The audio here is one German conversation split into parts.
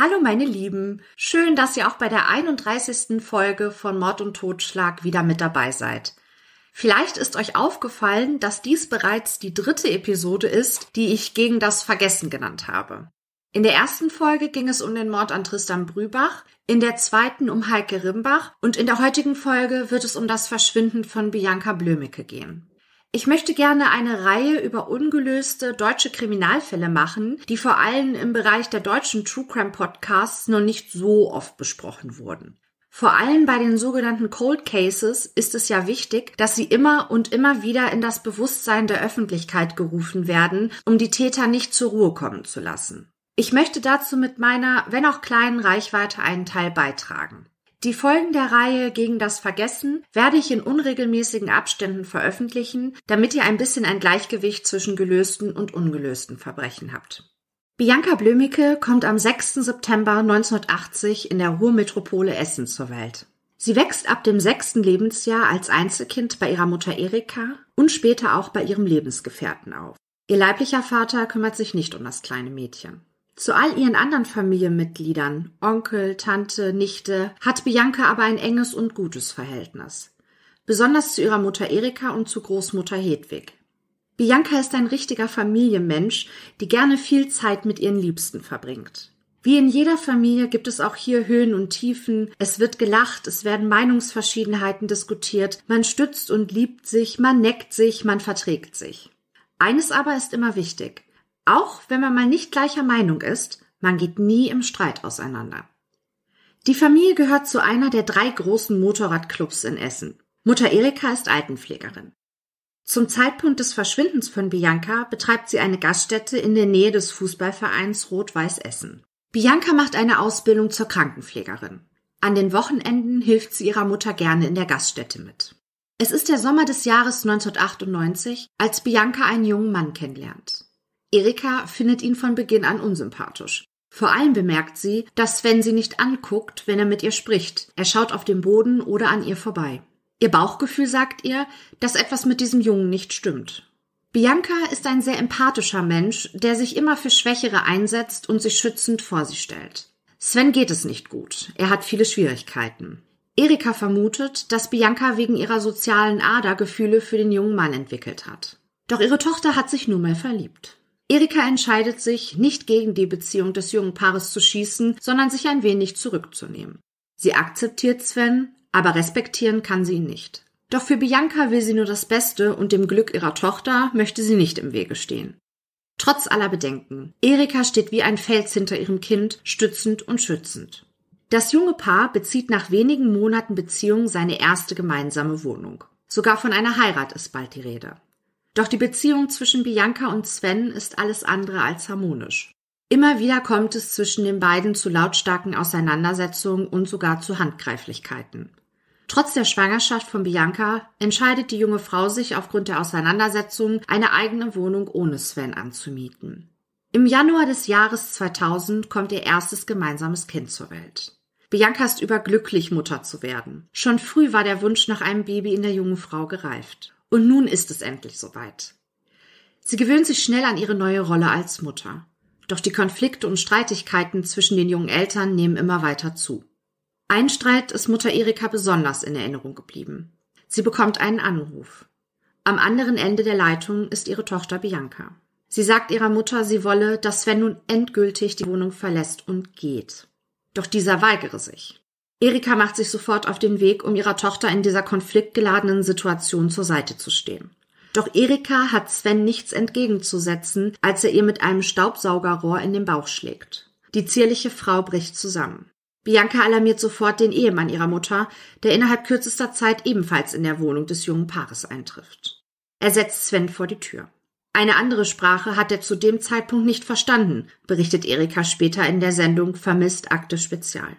Hallo meine Lieben, schön, dass ihr auch bei der 31. Folge von Mord und Totschlag wieder mit dabei seid. Vielleicht ist euch aufgefallen, dass dies bereits die dritte Episode ist, die ich gegen das Vergessen genannt habe. In der ersten Folge ging es um den Mord an Tristan Brübach, in der zweiten um Heike Rimbach und in der heutigen Folge wird es um das Verschwinden von Bianca Blömicke gehen. Ich möchte gerne eine Reihe über ungelöste deutsche Kriminalfälle machen, die vor allem im Bereich der deutschen True Crime Podcasts noch nicht so oft besprochen wurden. Vor allem bei den sogenannten Cold Cases ist es ja wichtig, dass sie immer und immer wieder in das Bewusstsein der Öffentlichkeit gerufen werden, um die Täter nicht zur Ruhe kommen zu lassen. Ich möchte dazu mit meiner, wenn auch kleinen Reichweite einen Teil beitragen. Die Folgen der Reihe gegen das Vergessen werde ich in unregelmäßigen Abständen veröffentlichen, damit ihr ein bisschen ein Gleichgewicht zwischen gelösten und ungelösten Verbrechen habt. Bianca Blömicke kommt am 6. September 1980 in der Ruhrmetropole Essen zur Welt. Sie wächst ab dem sechsten Lebensjahr als Einzelkind bei ihrer Mutter Erika und später auch bei ihrem Lebensgefährten auf. Ihr leiblicher Vater kümmert sich nicht um das kleine Mädchen. Zu all ihren anderen Familienmitgliedern, Onkel, Tante, Nichte, hat Bianca aber ein enges und gutes Verhältnis. Besonders zu ihrer Mutter Erika und zu Großmutter Hedwig. Bianca ist ein richtiger Familienmensch, die gerne viel Zeit mit ihren Liebsten verbringt. Wie in jeder Familie gibt es auch hier Höhen und Tiefen, es wird gelacht, es werden Meinungsverschiedenheiten diskutiert, man stützt und liebt sich, man neckt sich, man verträgt sich. Eines aber ist immer wichtig. Auch wenn man mal nicht gleicher Meinung ist, man geht nie im Streit auseinander. Die Familie gehört zu einer der drei großen Motorradclubs in Essen. Mutter Erika ist Altenpflegerin. Zum Zeitpunkt des Verschwindens von Bianca betreibt sie eine Gaststätte in der Nähe des Fußballvereins Rot-Weiß Essen. Bianca macht eine Ausbildung zur Krankenpflegerin. An den Wochenenden hilft sie ihrer Mutter gerne in der Gaststätte mit. Es ist der Sommer des Jahres 1998, als Bianca einen jungen Mann kennenlernt. Erika findet ihn von Beginn an unsympathisch. Vor allem bemerkt sie, dass Sven sie nicht anguckt, wenn er mit ihr spricht. Er schaut auf den Boden oder an ihr vorbei. Ihr Bauchgefühl sagt ihr, dass etwas mit diesem Jungen nicht stimmt. Bianca ist ein sehr empathischer Mensch, der sich immer für Schwächere einsetzt und sich schützend vor sie stellt. Sven geht es nicht gut. Er hat viele Schwierigkeiten. Erika vermutet, dass Bianca wegen ihrer sozialen Ader Gefühle für den jungen Mann entwickelt hat. Doch ihre Tochter hat sich nun mal verliebt. Erika entscheidet sich, nicht gegen die Beziehung des jungen Paares zu schießen, sondern sich ein wenig zurückzunehmen. Sie akzeptiert Sven, aber respektieren kann sie ihn nicht. Doch für Bianca will sie nur das Beste und dem Glück ihrer Tochter möchte sie nicht im Wege stehen. Trotz aller Bedenken. Erika steht wie ein Fels hinter ihrem Kind, stützend und schützend. Das junge Paar bezieht nach wenigen Monaten Beziehung seine erste gemeinsame Wohnung. Sogar von einer Heirat ist bald die Rede. Doch die Beziehung zwischen Bianca und Sven ist alles andere als harmonisch. Immer wieder kommt es zwischen den beiden zu lautstarken Auseinandersetzungen und sogar zu Handgreiflichkeiten. Trotz der Schwangerschaft von Bianca entscheidet die junge Frau sich aufgrund der Auseinandersetzungen, eine eigene Wohnung ohne Sven anzumieten. Im Januar des Jahres 2000 kommt ihr erstes gemeinsames Kind zur Welt. Bianca ist überglücklich, Mutter zu werden. Schon früh war der Wunsch nach einem Baby in der jungen Frau gereift. Und nun ist es endlich soweit. Sie gewöhnt sich schnell an ihre neue Rolle als Mutter. Doch die Konflikte und Streitigkeiten zwischen den jungen Eltern nehmen immer weiter zu. Ein Streit ist Mutter Erika besonders in Erinnerung geblieben. Sie bekommt einen Anruf. Am anderen Ende der Leitung ist ihre Tochter Bianca. Sie sagt ihrer Mutter, sie wolle, dass Sven nun endgültig die Wohnung verlässt und geht. Doch dieser weigere sich. Erika macht sich sofort auf den Weg, um ihrer Tochter in dieser konfliktgeladenen Situation zur Seite zu stehen. Doch Erika hat Sven nichts entgegenzusetzen, als er ihr mit einem Staubsaugerrohr in den Bauch schlägt. Die zierliche Frau bricht zusammen. Bianca alarmiert sofort den Ehemann ihrer Mutter, der innerhalb kürzester Zeit ebenfalls in der Wohnung des jungen Paares eintrifft. Er setzt Sven vor die Tür. Eine andere Sprache hat er zu dem Zeitpunkt nicht verstanden, berichtet Erika später in der Sendung Vermisst Akte Spezial.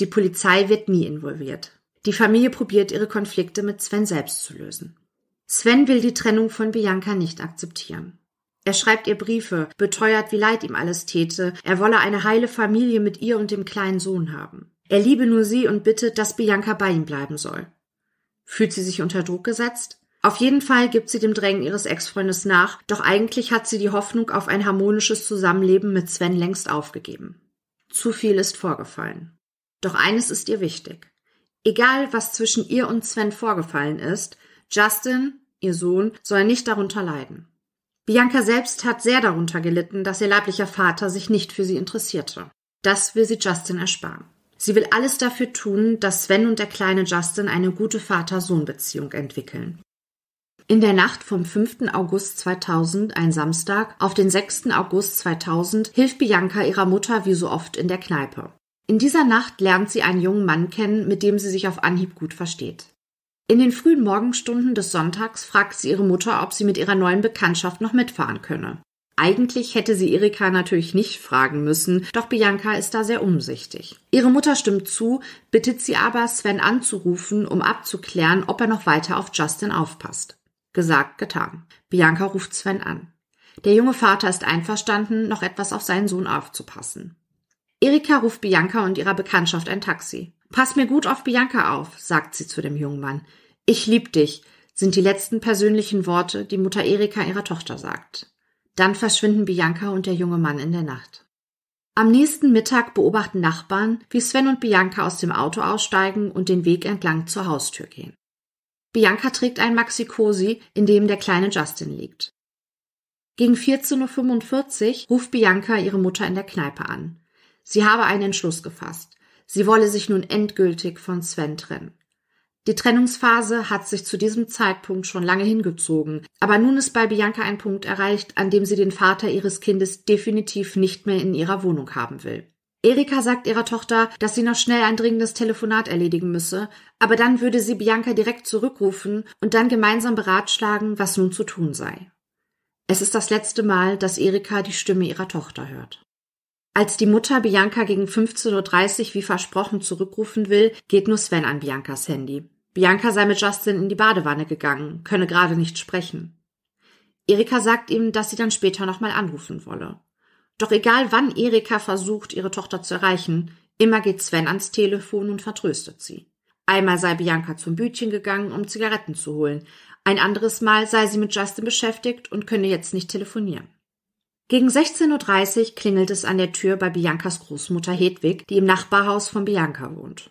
Die Polizei wird nie involviert. Die Familie probiert ihre Konflikte mit Sven selbst zu lösen. Sven will die Trennung von Bianca nicht akzeptieren. Er schreibt ihr Briefe, beteuert, wie leid ihm alles täte, er wolle eine heile Familie mit ihr und dem kleinen Sohn haben. Er liebe nur sie und bittet, dass Bianca bei ihm bleiben soll. Fühlt sie sich unter Druck gesetzt? Auf jeden Fall gibt sie dem Drängen ihres Ex-Freundes nach, doch eigentlich hat sie die Hoffnung auf ein harmonisches Zusammenleben mit Sven längst aufgegeben. Zu viel ist vorgefallen. Doch eines ist ihr wichtig. Egal, was zwischen ihr und Sven vorgefallen ist, Justin, ihr Sohn, soll nicht darunter leiden. Bianca selbst hat sehr darunter gelitten, dass ihr leiblicher Vater sich nicht für sie interessierte. Das will sie Justin ersparen. Sie will alles dafür tun, dass Sven und der kleine Justin eine gute Vater-Sohn-Beziehung entwickeln. In der Nacht vom 5. August 2000, ein Samstag, auf den 6. August 2000 hilft Bianca ihrer Mutter wie so oft in der Kneipe. In dieser Nacht lernt sie einen jungen Mann kennen, mit dem sie sich auf Anhieb gut versteht. In den frühen Morgenstunden des Sonntags fragt sie ihre Mutter, ob sie mit ihrer neuen Bekanntschaft noch mitfahren könne. Eigentlich hätte sie Erika natürlich nicht fragen müssen, doch Bianca ist da sehr umsichtig. Ihre Mutter stimmt zu, bittet sie aber, Sven anzurufen, um abzuklären, ob er noch weiter auf Justin aufpasst. Gesagt, getan. Bianca ruft Sven an. Der junge Vater ist einverstanden, noch etwas auf seinen Sohn aufzupassen. Erika ruft Bianca und ihrer Bekanntschaft ein Taxi. Pass mir gut auf Bianca auf, sagt sie zu dem jungen Mann. Ich lieb dich, sind die letzten persönlichen Worte, die Mutter Erika ihrer Tochter sagt. Dann verschwinden Bianca und der junge Mann in der Nacht. Am nächsten Mittag beobachten Nachbarn, wie Sven und Bianca aus dem Auto aussteigen und den Weg entlang zur Haustür gehen. Bianca trägt ein Maxi-Cosi, in dem der kleine Justin liegt. Gegen 14.45 Uhr ruft Bianca ihre Mutter in der Kneipe an. Sie habe einen Entschluss gefasst. Sie wolle sich nun endgültig von Sven trennen. Die Trennungsphase hat sich zu diesem Zeitpunkt schon lange hingezogen, aber nun ist bei Bianca ein Punkt erreicht, an dem sie den Vater ihres Kindes definitiv nicht mehr in ihrer Wohnung haben will. Erika sagt ihrer Tochter, dass sie noch schnell ein dringendes Telefonat erledigen müsse, aber dann würde sie Bianca direkt zurückrufen und dann gemeinsam beratschlagen, was nun zu tun sei. Es ist das letzte Mal, dass Erika die Stimme ihrer Tochter hört. Als die Mutter Bianca gegen 15.30 Uhr wie versprochen zurückrufen will, geht nur Sven an Biancas Handy. Bianca sei mit Justin in die Badewanne gegangen, könne gerade nicht sprechen. Erika sagt ihm, dass sie dann später nochmal anrufen wolle. Doch egal wann Erika versucht, ihre Tochter zu erreichen, immer geht Sven ans Telefon und vertröstet sie. Einmal sei Bianca zum Bütchen gegangen, um Zigaretten zu holen. Ein anderes Mal sei sie mit Justin beschäftigt und könne jetzt nicht telefonieren. Gegen 16.30 Uhr klingelt es an der Tür bei Biancas Großmutter Hedwig, die im Nachbarhaus von Bianca wohnt.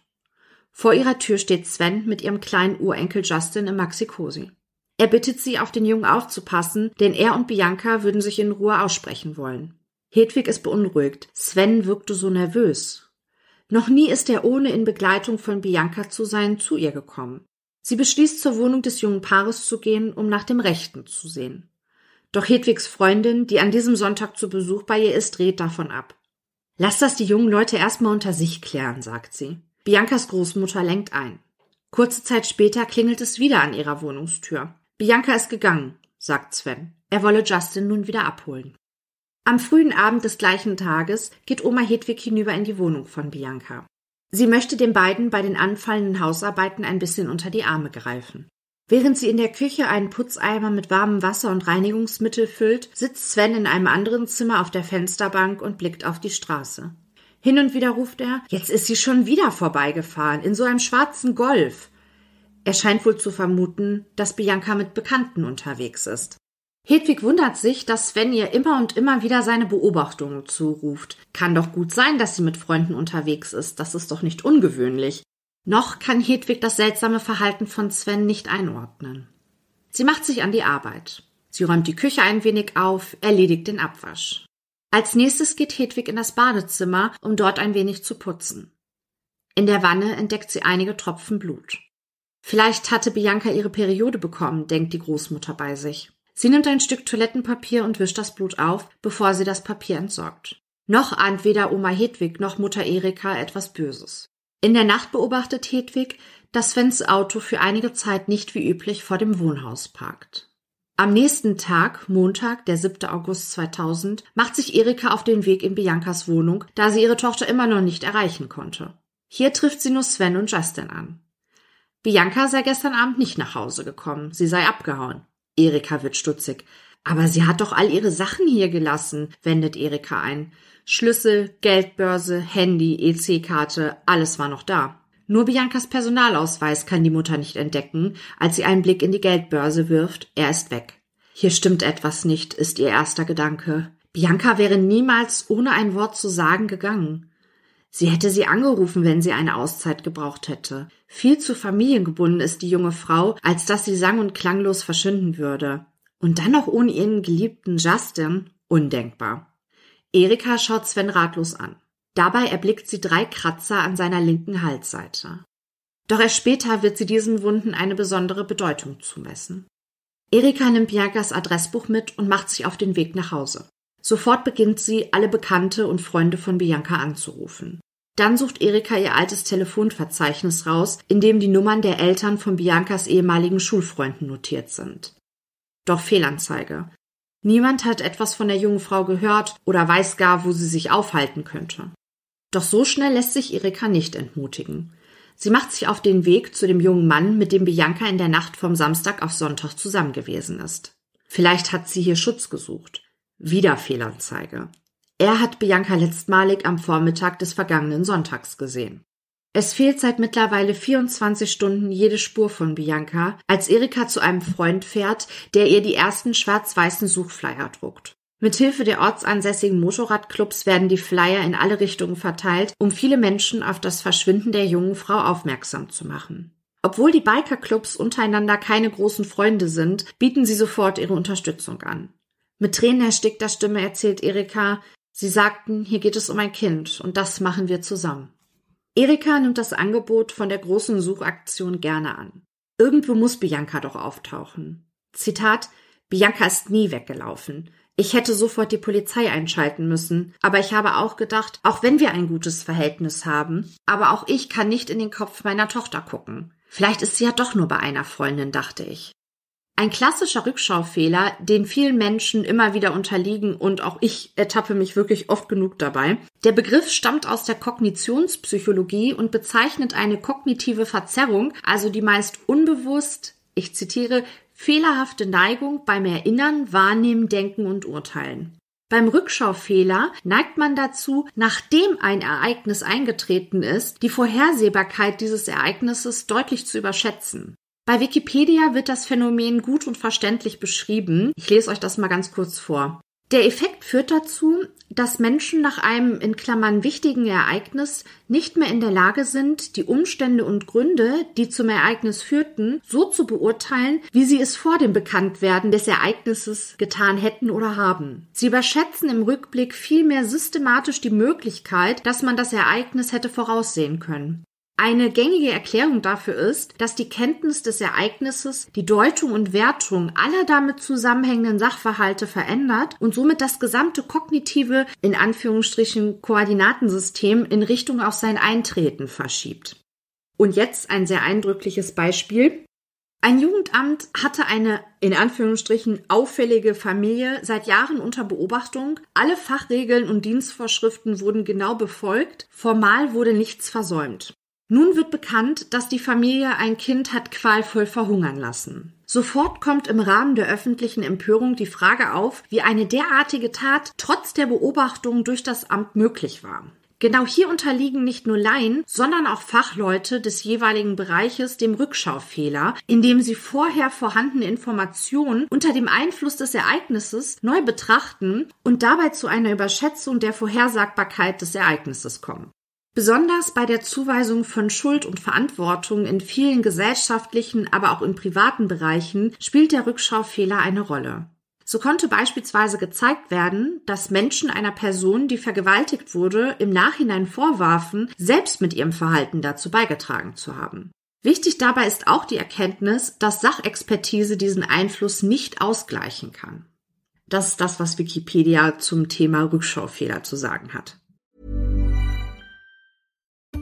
Vor ihrer Tür steht Sven mit ihrem kleinen Urenkel Justin im Maxi-Cosi. Er bittet sie, auf den Jungen aufzupassen, denn er und Bianca würden sich in Ruhe aussprechen wollen. Hedwig ist beunruhigt. Sven wirkte so nervös. Noch nie ist er ohne in Begleitung von Bianca zu sein zu ihr gekommen. Sie beschließt, zur Wohnung des jungen Paares zu gehen, um nach dem Rechten zu sehen. Doch Hedwigs Freundin, die an diesem Sonntag zu Besuch bei ihr ist, dreht davon ab. Lass das die jungen Leute erstmal unter sich klären, sagt sie. Biancas Großmutter lenkt ein. Kurze Zeit später klingelt es wieder an ihrer Wohnungstür. Bianca ist gegangen, sagt Sven. Er wolle Justin nun wieder abholen. Am frühen Abend des gleichen Tages geht Oma Hedwig hinüber in die Wohnung von Bianca. Sie möchte den beiden bei den anfallenden Hausarbeiten ein bisschen unter die Arme greifen. Während sie in der Küche einen Putzeimer mit warmem Wasser und Reinigungsmittel füllt, sitzt Sven in einem anderen Zimmer auf der Fensterbank und blickt auf die Straße. Hin und wieder ruft er, jetzt ist sie schon wieder vorbeigefahren, in so einem schwarzen Golf. Er scheint wohl zu vermuten, dass Bianca mit Bekannten unterwegs ist. Hedwig wundert sich, dass Sven ihr immer und immer wieder seine Beobachtungen zuruft. Kann doch gut sein, dass sie mit Freunden unterwegs ist. Das ist doch nicht ungewöhnlich. Noch kann Hedwig das seltsame Verhalten von Sven nicht einordnen. Sie macht sich an die Arbeit. Sie räumt die Küche ein wenig auf, erledigt den Abwasch. Als nächstes geht Hedwig in das Badezimmer, um dort ein wenig zu putzen. In der Wanne entdeckt sie einige Tropfen Blut. Vielleicht hatte Bianca ihre Periode bekommen, denkt die Großmutter bei sich. Sie nimmt ein Stück Toilettenpapier und wischt das Blut auf, bevor sie das Papier entsorgt. Noch ahnt weder Oma Hedwig noch Mutter Erika etwas Böses. In der Nacht beobachtet Hedwig, dass Svens Auto für einige Zeit nicht wie üblich vor dem Wohnhaus parkt. Am nächsten Tag, Montag, der 7. August 2000, macht sich Erika auf den Weg in Biancas Wohnung, da sie ihre Tochter immer noch nicht erreichen konnte. Hier trifft sie nur Sven und Justin an. Bianca sei gestern Abend nicht nach Hause gekommen, sie sei abgehauen. Erika wird stutzig. Aber sie hat doch all ihre Sachen hier gelassen, wendet Erika ein. Schlüssel, Geldbörse, Handy, EC-Karte, alles war noch da. Nur Biancas Personalausweis kann die Mutter nicht entdecken, als sie einen Blick in die Geldbörse wirft, er ist weg. Hier stimmt etwas nicht, ist ihr erster Gedanke. Bianca wäre niemals ohne ein Wort zu sagen gegangen. Sie hätte sie angerufen, wenn sie eine Auszeit gebraucht hätte. Viel zu familiengebunden ist die junge Frau, als dass sie sang- und klanglos verschwinden würde. Und dann noch ohne ihren geliebten Justin? Undenkbar. Erika schaut Sven ratlos an. Dabei erblickt sie drei Kratzer an seiner linken Halsseite. Doch erst später wird sie diesen Wunden eine besondere Bedeutung zumessen. Erika nimmt Biancas Adressbuch mit und macht sich auf den Weg nach Hause. Sofort beginnt sie, alle Bekannte und Freunde von Bianca anzurufen. Dann sucht Erika ihr altes Telefonverzeichnis raus, in dem die Nummern der Eltern von Biancas ehemaligen Schulfreunden notiert sind. Doch Fehlanzeige. Niemand hat etwas von der jungen Frau gehört oder weiß gar, wo sie sich aufhalten könnte. Doch so schnell lässt sich Erika nicht entmutigen. Sie macht sich auf den Weg zu dem jungen Mann, mit dem Bianca in der Nacht vom Samstag auf Sonntag zusammen gewesen ist. Vielleicht hat sie hier Schutz gesucht. Wieder Fehlanzeige. Er hat Bianca letztmalig am Vormittag des vergangenen Sonntags gesehen. Es fehlt seit mittlerweile 24 Stunden jede Spur von Bianca, als Erika zu einem Freund fährt, der ihr die ersten schwarz-weißen Suchflyer druckt. Mithilfe der ortsansässigen Motorradclubs werden die Flyer in alle Richtungen verteilt, um viele Menschen auf das Verschwinden der jungen Frau aufmerksam zu machen. Obwohl die Bikerclubs untereinander keine großen Freunde sind, bieten sie sofort ihre Unterstützung an. Mit Tränen erstickter Stimme erzählt Erika, sie sagten, hier geht es um ein Kind und das machen wir zusammen. Erika nimmt das Angebot von der großen Suchaktion gerne an. Irgendwo muss Bianca doch auftauchen. Zitat, Bianca ist nie weggelaufen. Ich hätte sofort die Polizei einschalten müssen, aber ich habe auch gedacht, auch wenn wir ein gutes Verhältnis haben, aber auch ich kann nicht in den Kopf meiner Tochter gucken. Vielleicht ist sie ja doch nur bei einer Freundin, dachte ich. Ein klassischer Rückschaufehler, den vielen Menschen immer wieder unterliegen und auch ich ertappe mich wirklich oft genug dabei. Der Begriff stammt aus der Kognitionspsychologie und bezeichnet eine kognitive Verzerrung, also die meist unbewusst, ich zitiere, fehlerhafte Neigung beim Erinnern, Wahrnehmen, Denken und Urteilen. Beim Rückschaufehler neigt man dazu, nachdem ein Ereignis eingetreten ist, die Vorhersehbarkeit dieses Ereignisses deutlich zu überschätzen. Bei Wikipedia wird das Phänomen gut und verständlich beschrieben. Ich lese euch das mal ganz kurz vor. Der Effekt führt dazu, dass Menschen nach einem in Klammern wichtigen Ereignis nicht mehr in der Lage sind, die Umstände und Gründe, die zum Ereignis führten, so zu beurteilen, wie sie es vor dem Bekanntwerden des Ereignisses getan hätten oder haben. Sie überschätzen im Rückblick vielmehr systematisch die Möglichkeit, dass man das Ereignis hätte voraussehen können. Eine gängige Erklärung dafür ist, dass die Kenntnis des Ereignisses die Deutung und Wertung aller damit zusammenhängenden Sachverhalte verändert und somit das gesamte kognitive, in Anführungsstrichen, Koordinatensystem in Richtung auf sein Eintreten verschiebt. Und jetzt ein sehr eindrückliches Beispiel. Ein Jugendamt hatte eine in Anführungsstrichen auffällige Familie seit Jahren unter Beobachtung. Alle Fachregeln und Dienstvorschriften wurden genau befolgt. Formal wurde nichts versäumt. Nun wird bekannt, dass die Familie ein Kind hat qualvoll verhungern lassen. Sofort kommt im Rahmen der öffentlichen Empörung die Frage auf, wie eine derartige Tat trotz der Beobachtung durch das Amt möglich war. Genau hier unterliegen nicht nur Laien, sondern auch Fachleute des jeweiligen Bereiches dem Rückschaufehler, indem sie vorher vorhandene Informationen unter dem Einfluss des Ereignisses neu betrachten und dabei zu einer Überschätzung der Vorhersagbarkeit des Ereignisses kommen. Besonders bei der Zuweisung von Schuld und Verantwortung in vielen gesellschaftlichen, aber auch in privaten Bereichen spielt der Rückschaufehler eine Rolle. So konnte beispielsweise gezeigt werden, dass Menschen einer Person, die vergewaltigt wurde, im Nachhinein vorwarfen, selbst mit ihrem Verhalten dazu beigetragen zu haben. Wichtig dabei ist auch die Erkenntnis, dass Sachexpertise diesen Einfluss nicht ausgleichen kann. Das ist das, was Wikipedia zum Thema Rückschaufehler zu sagen hat.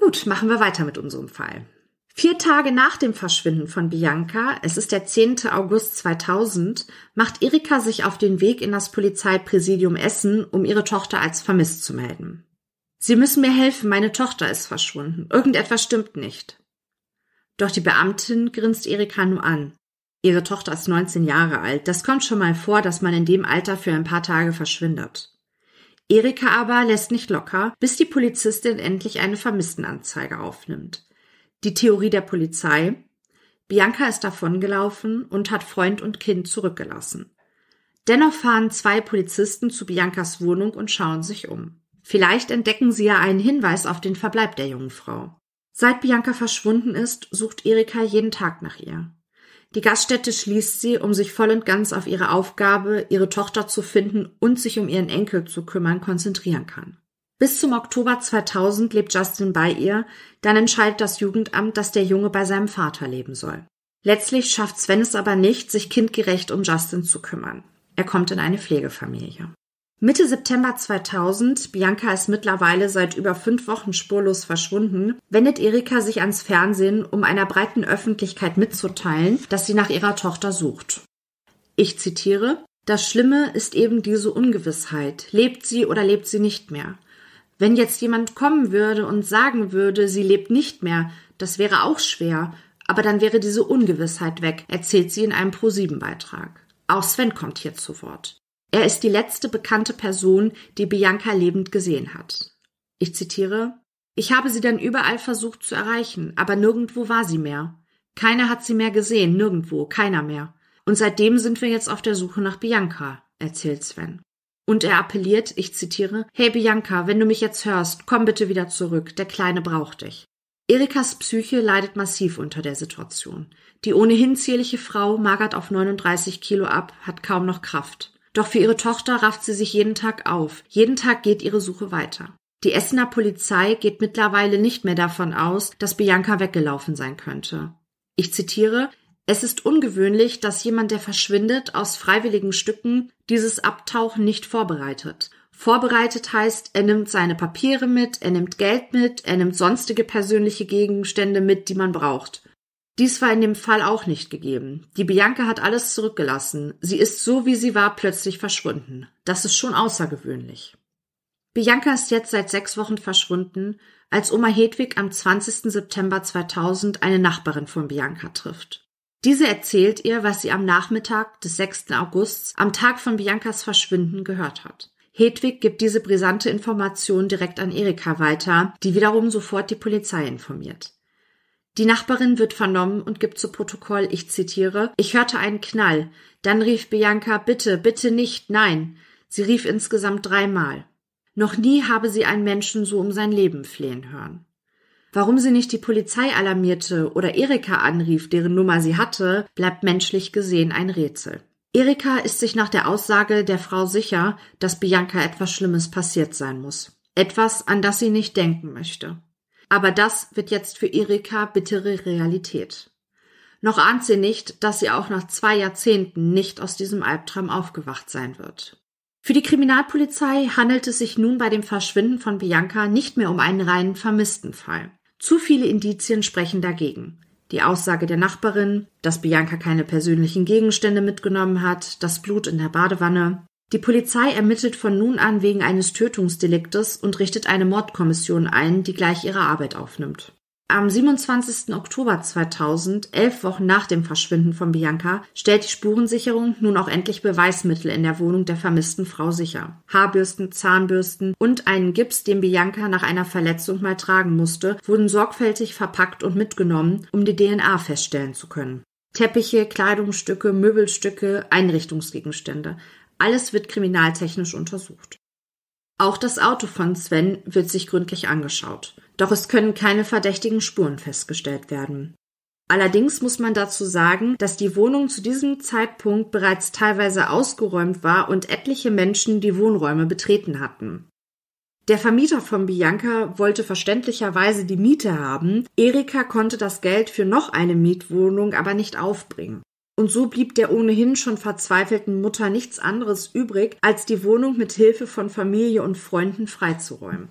Gut, machen wir weiter mit unserem Fall. Vier Tage nach dem Verschwinden von Bianca, es ist der 10. August 2000, macht Erika sich auf den Weg in das Polizeipräsidium Essen, um ihre Tochter als vermisst zu melden. Sie müssen mir helfen, meine Tochter ist verschwunden. Irgendetwas stimmt nicht. Doch die Beamtin grinst Erika nur an. Ihre Tochter ist 19 Jahre alt. Das kommt schon mal vor, dass man in dem Alter für ein paar Tage verschwindet. Erika aber lässt nicht locker, bis die Polizistin endlich eine Vermisstenanzeige aufnimmt. Die Theorie der Polizei. Bianca ist davongelaufen und hat Freund und Kind zurückgelassen. Dennoch fahren zwei Polizisten zu Biancas Wohnung und schauen sich um. Vielleicht entdecken sie ja einen Hinweis auf den Verbleib der jungen Frau. Seit Bianca verschwunden ist, sucht Erika jeden Tag nach ihr. Die Gaststätte schließt sie, um sich voll und ganz auf ihre Aufgabe, ihre Tochter zu finden und sich um ihren Enkel zu kümmern, konzentrieren kann. Bis zum Oktober 2000 lebt Justin bei ihr, dann entscheidet das Jugendamt, dass der Junge bei seinem Vater leben soll. Letztlich schafft Sven es aber nicht, sich kindgerecht um Justin zu kümmern. Er kommt in eine Pflegefamilie. Mitte September 2000, Bianca ist mittlerweile seit über fünf Wochen spurlos verschwunden, wendet Erika sich ans Fernsehen, um einer breiten Öffentlichkeit mitzuteilen, dass sie nach ihrer Tochter sucht. Ich zitiere, das Schlimme ist eben diese Ungewissheit. Lebt sie oder lebt sie nicht mehr? Wenn jetzt jemand kommen würde und sagen würde, sie lebt nicht mehr, das wäre auch schwer, aber dann wäre diese Ungewissheit weg, erzählt sie in einem Pro-7-Beitrag. Auch Sven kommt hier zu Wort. Er ist die letzte bekannte Person, die Bianca lebend gesehen hat. Ich zitiere Ich habe sie dann überall versucht zu erreichen, aber nirgendwo war sie mehr. Keiner hat sie mehr gesehen, nirgendwo, keiner mehr. Und seitdem sind wir jetzt auf der Suche nach Bianca, erzählt Sven. Und er appelliert, ich zitiere, Hey Bianca, wenn du mich jetzt hörst, komm bitte wieder zurück, der Kleine braucht dich. Erikas Psyche leidet massiv unter der Situation. Die ohnehin zierliche Frau magert auf 39 Kilo ab, hat kaum noch Kraft. Doch für ihre Tochter rafft sie sich jeden Tag auf. Jeden Tag geht ihre Suche weiter. Die Essener Polizei geht mittlerweile nicht mehr davon aus, dass Bianca weggelaufen sein könnte. Ich zitiere, es ist ungewöhnlich, dass jemand, der verschwindet, aus freiwilligen Stücken dieses Abtauchen nicht vorbereitet. Vorbereitet heißt, er nimmt seine Papiere mit, er nimmt Geld mit, er nimmt sonstige persönliche Gegenstände mit, die man braucht. Dies war in dem Fall auch nicht gegeben. Die Bianca hat alles zurückgelassen. Sie ist so, wie sie war, plötzlich verschwunden. Das ist schon außergewöhnlich. Bianca ist jetzt seit sechs Wochen verschwunden, als Oma Hedwig am 20. September 2000 eine Nachbarin von Bianca trifft. Diese erzählt ihr, was sie am Nachmittag des 6. Augusts, am Tag von Biancas Verschwinden, gehört hat. Hedwig gibt diese brisante Information direkt an Erika weiter, die wiederum sofort die Polizei informiert. Die Nachbarin wird vernommen und gibt zu Protokoll, ich zitiere, ich hörte einen Knall. Dann rief Bianca, bitte, bitte nicht, nein. Sie rief insgesamt dreimal. Noch nie habe sie einen Menschen so um sein Leben flehen hören. Warum sie nicht die Polizei alarmierte oder Erika anrief, deren Nummer sie hatte, bleibt menschlich gesehen ein Rätsel. Erika ist sich nach der Aussage der Frau sicher, dass Bianca etwas Schlimmes passiert sein muss. Etwas, an das sie nicht denken möchte. Aber das wird jetzt für Erika bittere Realität. Noch ahnt sie nicht, dass sie auch nach zwei Jahrzehnten nicht aus diesem Albtraum aufgewacht sein wird. Für die Kriminalpolizei handelt es sich nun bei dem Verschwinden von Bianca nicht mehr um einen reinen Vermisstenfall. Zu viele Indizien sprechen dagegen. Die Aussage der Nachbarin, dass Bianca keine persönlichen Gegenstände mitgenommen hat, das Blut in der Badewanne. Die Polizei ermittelt von nun an wegen eines Tötungsdeliktes und richtet eine Mordkommission ein, die gleich ihre Arbeit aufnimmt. Am 27. Oktober 2000, elf Wochen nach dem Verschwinden von Bianca, stellt die Spurensicherung nun auch endlich Beweismittel in der Wohnung der vermissten Frau sicher. Haarbürsten, Zahnbürsten und einen Gips, den Bianca nach einer Verletzung mal tragen musste, wurden sorgfältig verpackt und mitgenommen, um die DNA feststellen zu können. Teppiche, Kleidungsstücke, Möbelstücke, Einrichtungsgegenstände. Alles wird kriminaltechnisch untersucht. Auch das Auto von Sven wird sich gründlich angeschaut. Doch es können keine verdächtigen Spuren festgestellt werden. Allerdings muss man dazu sagen, dass die Wohnung zu diesem Zeitpunkt bereits teilweise ausgeräumt war und etliche Menschen die Wohnräume betreten hatten. Der Vermieter von Bianca wollte verständlicherweise die Miete haben, Erika konnte das Geld für noch eine Mietwohnung aber nicht aufbringen. Und so blieb der ohnehin schon verzweifelten Mutter nichts anderes übrig, als die Wohnung mit Hilfe von Familie und Freunden freizuräumen.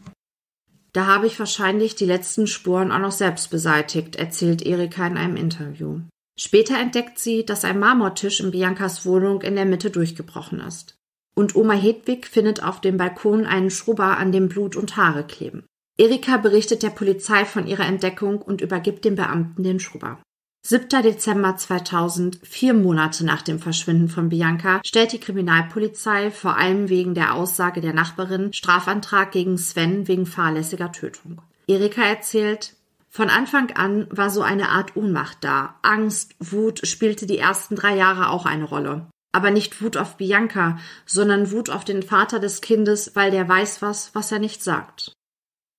Da habe ich wahrscheinlich die letzten Spuren auch noch selbst beseitigt, erzählt Erika in einem Interview. Später entdeckt sie, dass ein Marmortisch in Biancas Wohnung in der Mitte durchgebrochen ist. Und Oma Hedwig findet auf dem Balkon einen Schrubber, an dem Blut und Haare kleben. Erika berichtet der Polizei von ihrer Entdeckung und übergibt dem Beamten den Schrubber. 7. Dezember 2000, vier Monate nach dem Verschwinden von Bianca, stellt die Kriminalpolizei vor allem wegen der Aussage der Nachbarin Strafantrag gegen Sven wegen fahrlässiger Tötung. Erika erzählt, von Anfang an war so eine Art Ohnmacht da. Angst, Wut spielte die ersten drei Jahre auch eine Rolle. Aber nicht Wut auf Bianca, sondern Wut auf den Vater des Kindes, weil der weiß was, was er nicht sagt.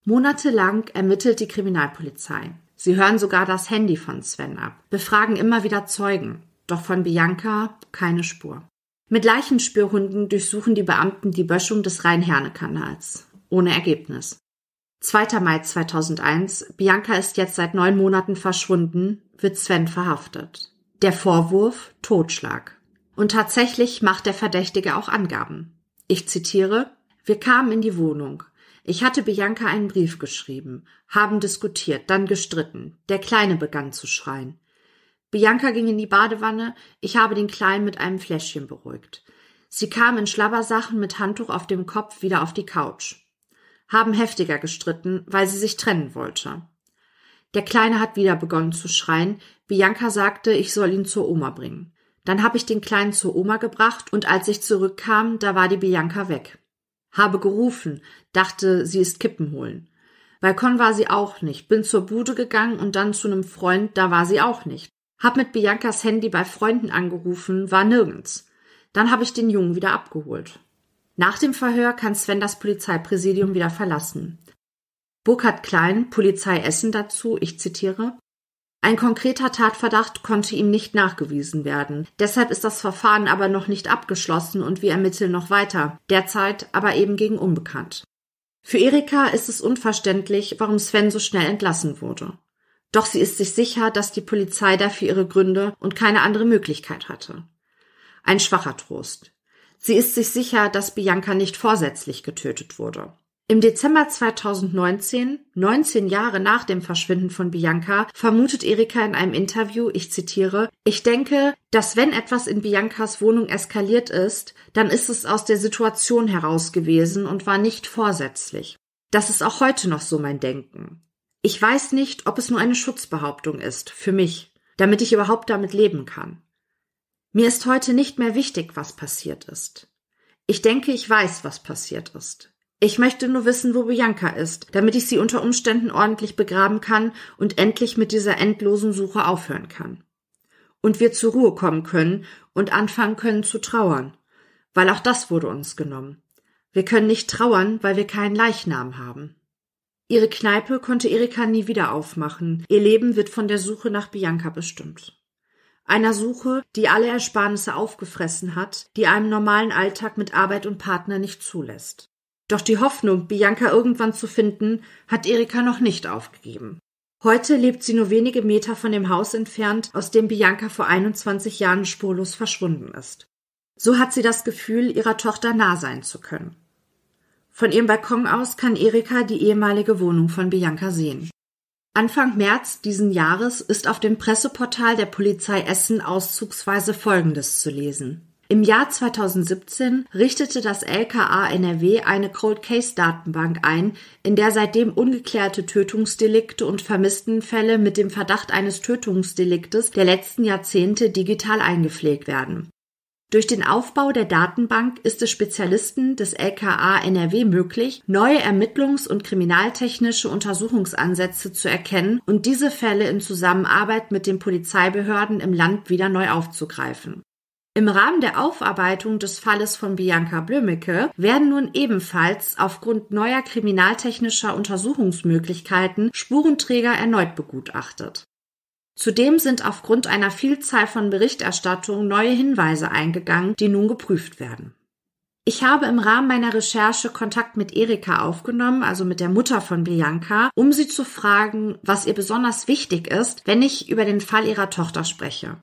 Monatelang ermittelt die Kriminalpolizei. Sie hören sogar das Handy von Sven ab, befragen immer wieder Zeugen. Doch von Bianca keine Spur. Mit Leichenspürhunden durchsuchen die Beamten die Böschung des Rhein-Herne-Kanals. Ohne Ergebnis. 2. Mai 2001. Bianca ist jetzt seit neun Monaten verschwunden, wird Sven verhaftet. Der Vorwurf Totschlag. Und tatsächlich macht der Verdächtige auch Angaben. Ich zitiere, wir kamen in die Wohnung. Ich hatte Bianca einen Brief geschrieben, haben diskutiert, dann gestritten. Der Kleine begann zu schreien. Bianca ging in die Badewanne, ich habe den Kleinen mit einem Fläschchen beruhigt. Sie kam in Schlabbersachen mit Handtuch auf dem Kopf wieder auf die Couch. Haben heftiger gestritten, weil sie sich trennen wollte. Der Kleine hat wieder begonnen zu schreien. Bianca sagte, ich soll ihn zur Oma bringen. Dann habe ich den Kleinen zur Oma gebracht und als ich zurückkam, da war die Bianca weg. Habe gerufen, dachte, sie ist Kippen holen. Balkon war sie auch nicht, bin zur Bude gegangen und dann zu einem Freund, da war sie auch nicht. Hab mit Biancas Handy bei Freunden angerufen, war nirgends. Dann habe ich den Jungen wieder abgeholt. Nach dem Verhör kann Sven das Polizeipräsidium wieder verlassen. Burkhard Klein, Polizei Essen dazu, ich zitiere, ein konkreter Tatverdacht konnte ihm nicht nachgewiesen werden. Deshalb ist das Verfahren aber noch nicht abgeschlossen und wir ermitteln noch weiter, derzeit aber eben gegen unbekannt. Für Erika ist es unverständlich, warum Sven so schnell entlassen wurde. Doch sie ist sich sicher, dass die Polizei dafür ihre Gründe und keine andere Möglichkeit hatte. Ein schwacher Trost. Sie ist sich sicher, dass Bianca nicht vorsätzlich getötet wurde. Im Dezember 2019, 19 Jahre nach dem Verschwinden von Bianca, vermutet Erika in einem Interview, ich zitiere, ich denke, dass wenn etwas in Biancas Wohnung eskaliert ist, dann ist es aus der Situation heraus gewesen und war nicht vorsätzlich. Das ist auch heute noch so mein Denken. Ich weiß nicht, ob es nur eine Schutzbehauptung ist, für mich, damit ich überhaupt damit leben kann. Mir ist heute nicht mehr wichtig, was passiert ist. Ich denke, ich weiß, was passiert ist. Ich möchte nur wissen, wo Bianca ist, damit ich sie unter Umständen ordentlich begraben kann und endlich mit dieser endlosen Suche aufhören kann. Und wir zur Ruhe kommen können und anfangen können zu trauern, weil auch das wurde uns genommen. Wir können nicht trauern, weil wir keinen Leichnam haben. Ihre Kneipe konnte Erika nie wieder aufmachen. Ihr Leben wird von der Suche nach Bianca bestimmt. Einer Suche, die alle Ersparnisse aufgefressen hat, die einem normalen Alltag mit Arbeit und Partner nicht zulässt. Doch die Hoffnung, Bianca irgendwann zu finden, hat Erika noch nicht aufgegeben. Heute lebt sie nur wenige Meter von dem Haus entfernt, aus dem Bianca vor 21 Jahren spurlos verschwunden ist. So hat sie das Gefühl, ihrer Tochter nah sein zu können. Von ihrem Balkon aus kann Erika die ehemalige Wohnung von Bianca sehen. Anfang März diesen Jahres ist auf dem Presseportal der Polizei Essen auszugsweise Folgendes zu lesen. Im Jahr 2017 richtete das LKA NRW eine Cold Case Datenbank ein, in der seitdem ungeklärte Tötungsdelikte und Vermisstenfälle mit dem Verdacht eines Tötungsdeliktes der letzten Jahrzehnte digital eingepflegt werden. Durch den Aufbau der Datenbank ist es Spezialisten des LKA NRW möglich, neue ermittlungs- und kriminaltechnische Untersuchungsansätze zu erkennen und diese Fälle in Zusammenarbeit mit den Polizeibehörden im Land wieder neu aufzugreifen. Im Rahmen der Aufarbeitung des Falles von Bianca Blümecke werden nun ebenfalls aufgrund neuer kriminaltechnischer Untersuchungsmöglichkeiten Spurenträger erneut begutachtet. Zudem sind aufgrund einer Vielzahl von Berichterstattungen neue Hinweise eingegangen, die nun geprüft werden. Ich habe im Rahmen meiner Recherche Kontakt mit Erika aufgenommen, also mit der Mutter von Bianca, um sie zu fragen, was ihr besonders wichtig ist, wenn ich über den Fall ihrer Tochter spreche.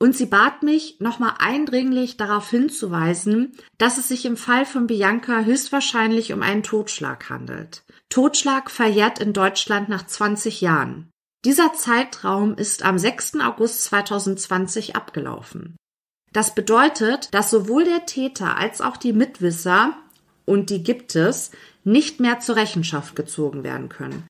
Und sie bat mich, nochmal eindringlich darauf hinzuweisen, dass es sich im Fall von Bianca höchstwahrscheinlich um einen Totschlag handelt. Totschlag verjährt in Deutschland nach 20 Jahren. Dieser Zeitraum ist am 6. August 2020 abgelaufen. Das bedeutet, dass sowohl der Täter als auch die Mitwisser, und die gibt es, nicht mehr zur Rechenschaft gezogen werden können.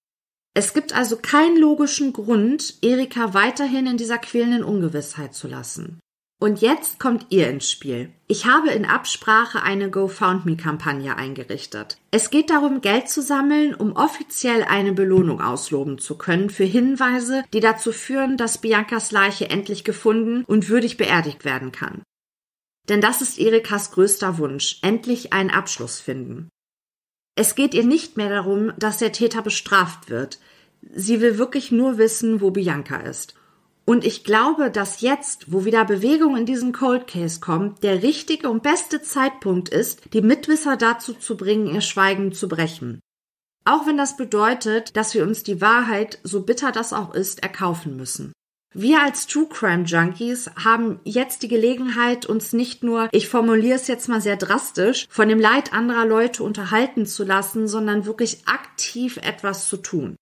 Es gibt also keinen logischen Grund, Erika weiterhin in dieser quälenden Ungewissheit zu lassen. Und jetzt kommt ihr ins Spiel. Ich habe in Absprache eine GoFoundMe-Kampagne eingerichtet. Es geht darum, Geld zu sammeln, um offiziell eine Belohnung ausloben zu können für Hinweise, die dazu führen, dass Biancas Leiche endlich gefunden und würdig beerdigt werden kann. Denn das ist Erikas größter Wunsch, endlich einen Abschluss finden. Es geht ihr nicht mehr darum, dass der Täter bestraft wird. Sie will wirklich nur wissen, wo Bianca ist. Und ich glaube, dass jetzt, wo wieder Bewegung in diesen Cold Case kommt, der richtige und beste Zeitpunkt ist, die Mitwisser dazu zu bringen, ihr Schweigen zu brechen. Auch wenn das bedeutet, dass wir uns die Wahrheit, so bitter das auch ist, erkaufen müssen. Wir als True Crime Junkies haben jetzt die Gelegenheit, uns nicht nur, ich formuliere es jetzt mal sehr drastisch, von dem Leid anderer Leute unterhalten zu lassen, sondern wirklich aktiv etwas zu tun.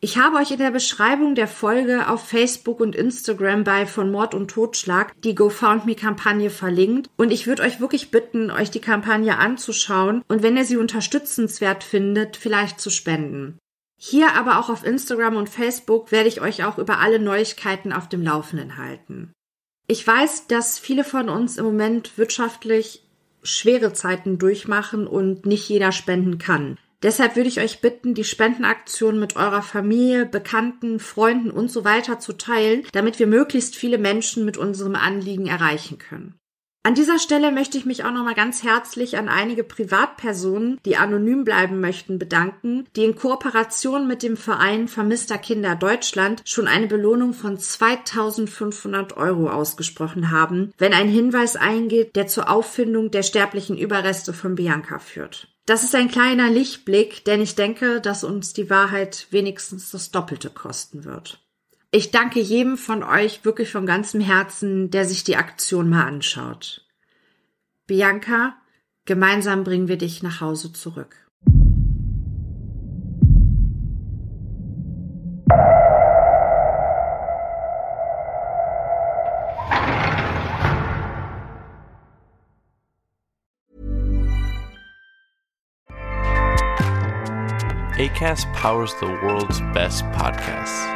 Ich habe euch in der Beschreibung der Folge auf Facebook und Instagram bei von Mord und Totschlag die GoFoundMe-Kampagne verlinkt und ich würde euch wirklich bitten, euch die Kampagne anzuschauen und wenn ihr sie unterstützenswert findet, vielleicht zu spenden. Hier aber auch auf Instagram und Facebook werde ich euch auch über alle Neuigkeiten auf dem Laufenden halten. Ich weiß, dass viele von uns im Moment wirtschaftlich schwere Zeiten durchmachen und nicht jeder spenden kann. Deshalb würde ich euch bitten, die Spendenaktion mit eurer Familie, Bekannten, Freunden und so weiter zu teilen, damit wir möglichst viele Menschen mit unserem Anliegen erreichen können. An dieser Stelle möchte ich mich auch nochmal ganz herzlich an einige Privatpersonen, die anonym bleiben möchten, bedanken, die in Kooperation mit dem Verein Vermisster Kinder Deutschland schon eine Belohnung von 2500 Euro ausgesprochen haben, wenn ein Hinweis eingeht, der zur Auffindung der sterblichen Überreste von Bianca führt. Das ist ein kleiner Lichtblick, denn ich denke, dass uns die Wahrheit wenigstens das Doppelte kosten wird. Ich danke jedem von euch wirklich von ganzem Herzen, der sich die Aktion mal anschaut. Bianca, gemeinsam bringen wir dich nach Hause zurück. ACAST powers the world's best podcasts.